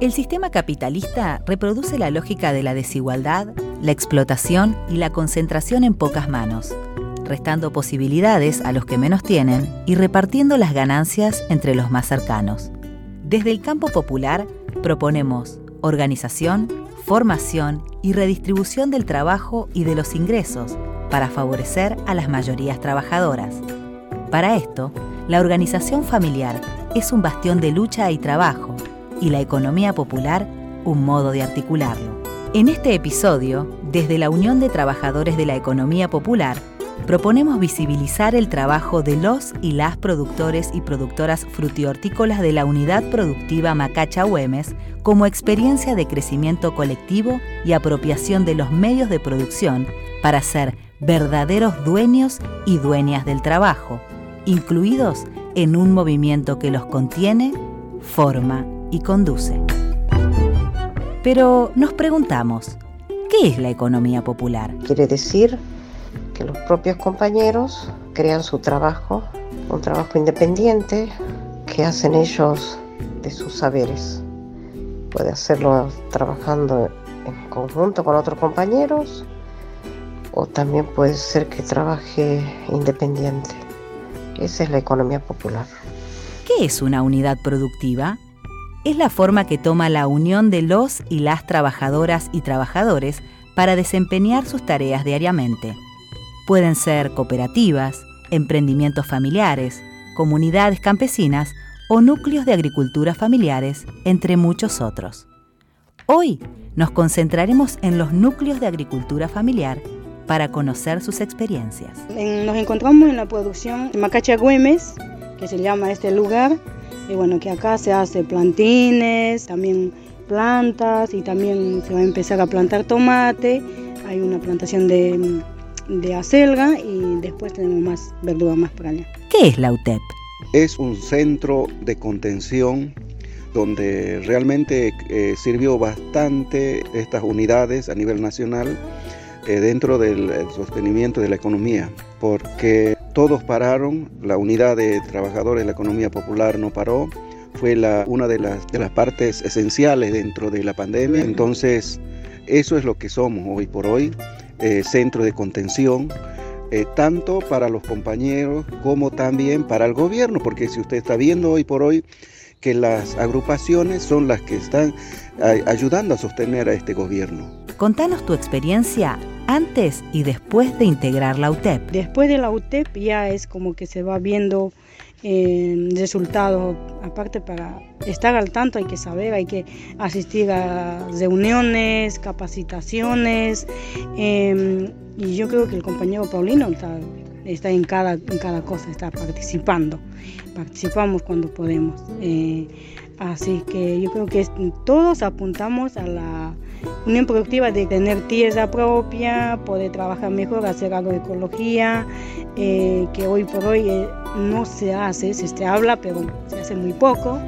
El sistema capitalista reproduce la lógica de la desigualdad, la explotación y la concentración en pocas manos, restando posibilidades a los que menos tienen y repartiendo las ganancias entre los más cercanos. Desde el campo popular proponemos organización, formación y redistribución del trabajo y de los ingresos para favorecer a las mayorías trabajadoras. Para esto, la organización familiar es un bastión de lucha y trabajo y la economía popular un modo de articularlo. En este episodio, desde la Unión de Trabajadores de la Economía Popular, proponemos visibilizar el trabajo de los y las productores y productoras frutihortícolas de la Unidad Productiva Macacha Güemes como experiencia de crecimiento colectivo y apropiación de los medios de producción para ser verdaderos dueños y dueñas del trabajo, incluidos en un movimiento que los contiene, forma y conduce. Pero nos preguntamos, ¿qué es la economía popular? Quiere decir que los propios compañeros crean su trabajo, un trabajo independiente que hacen ellos de sus saberes. Puede hacerlo trabajando en conjunto con otros compañeros o también puede ser que trabaje independiente. Esa es la economía popular. ¿Qué es una unidad productiva? Es la forma que toma la unión de los y las trabajadoras y trabajadores para desempeñar sus tareas diariamente. Pueden ser cooperativas, emprendimientos familiares, comunidades campesinas o núcleos de agricultura familiares, entre muchos otros. Hoy nos concentraremos en los núcleos de agricultura familiar para conocer sus experiencias. Nos encontramos en la producción de Macacha Güemes, que se llama este lugar, y bueno, que acá se hace plantines, también plantas y también se va a empezar a plantar tomate, hay una plantación de, de acelga y después tenemos más verdura más para allá. ¿Qué es la UTEP? Es un centro de contención donde realmente eh, sirvió bastante estas unidades a nivel nacional eh, dentro del sostenimiento de la economía, porque todos pararon, la unidad de trabajadores de la economía popular no paró, fue una de las, de las partes esenciales dentro de la pandemia, entonces eso es lo que somos hoy por hoy, eh, centro de contención, eh, tanto para los compañeros como también para el gobierno, porque si usted está viendo hoy por hoy que las agrupaciones son las que están ayudando a sostener a este gobierno. Contanos tu experiencia antes y después de integrar la UTEP. Después de la UTEP ya es como que se va viendo eh, resultados. Aparte para estar al tanto hay que saber, hay que asistir a reuniones, capacitaciones. Em, y yo creo que el compañero Paulino está, en, cada, en cada cosa, está participando. Participamos cuando podemos. Eh, así que yo creo que todos apuntamos a la unión productiva de tener tierra propia, poder trabajar mejor, hacer agroecología, eh, que hoy por hoy eh, no se hace, se habla, pero se hace muy poco.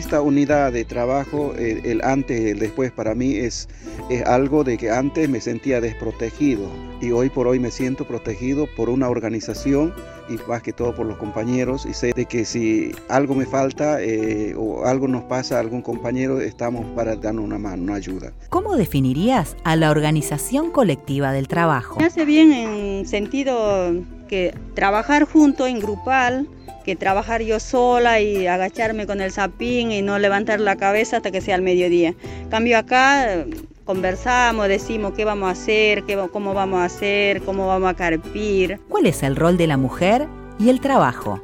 Esta unidad de trabajo, el, antes y el después para mí es, es algo de que antes me sentía desprotegido y hoy por hoy me siento protegido por una organización y más que todo por los compañeros y sé de que si algo me falta eh, o algo nos pasa a algún compañero estamos para darnos una mano, una ayuda. ¿Cómo definirías a la organización colectiva del trabajo? Me hace bien en sentido que trabajar junto en grupal que trabajar yo sola y agacharme con el sapín y no levantar la cabeza hasta que sea el mediodía. Cambio acá, conversamos, decimos qué vamos a hacer, qué, cómo vamos a hacer, cómo vamos a carpir. ¿Cuál es el rol de la mujer y el trabajo?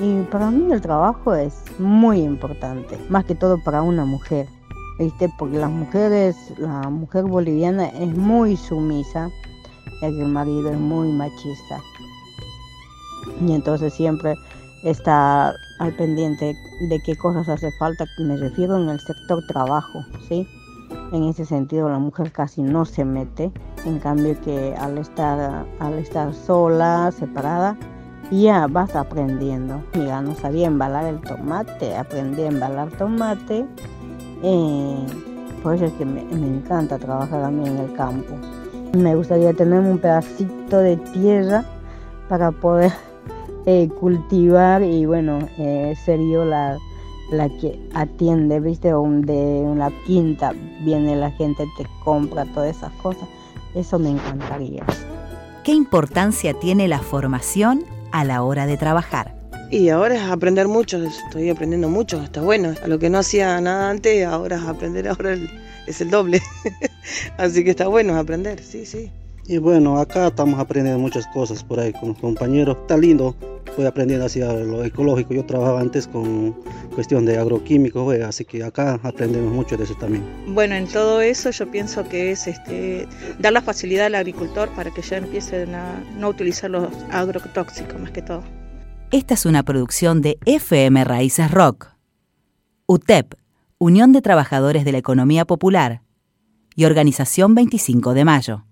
Y para mí el trabajo es muy importante, más que todo para una mujer, ¿viste? Porque las mujeres, la mujer boliviana es muy sumisa, y el marido es muy machista. Y entonces siempre está al pendiente de qué cosas hace falta, me refiero en el sector trabajo, ¿sí? En ese sentido la mujer casi no se mete, en cambio que al estar, al estar sola, separada, ya vas aprendiendo. Mira, no sabía embalar el tomate, aprendí a embalar tomate, eh, Por eso es que me, encanta trabajar a mí en el campo. Me gustaría tener un pedacito de tierra para poder eh, cultivar y bueno, eh, ser yo la, la que atiende, ¿viste? De una quinta viene la gente, te compra todas esas cosas. Eso me encantaría. ¿Qué importancia tiene la formación a la hora de trabajar? Y ahora es aprender mucho, estoy aprendiendo mucho, está bueno. A lo que no hacía nada antes, ahora es aprender, ahora es el doble. Así que está bueno aprender, sí, sí. Y bueno, acá estamos aprendiendo muchas cosas por ahí con los compañeros. Está lindo, voy aprendiendo hacia lo ecológico. Yo trabajaba antes con cuestión de agroquímicos, así que acá aprendemos mucho de eso también. Bueno, en todo eso yo pienso que es este, dar la facilidad al agricultor para que ya empiecen a no utilizar los agrotóxicos más que todo. Esta es una producción de FM Raíces Rock, UTEP, Unión de Trabajadores de la Economía Popular, y Organización 25 de Mayo.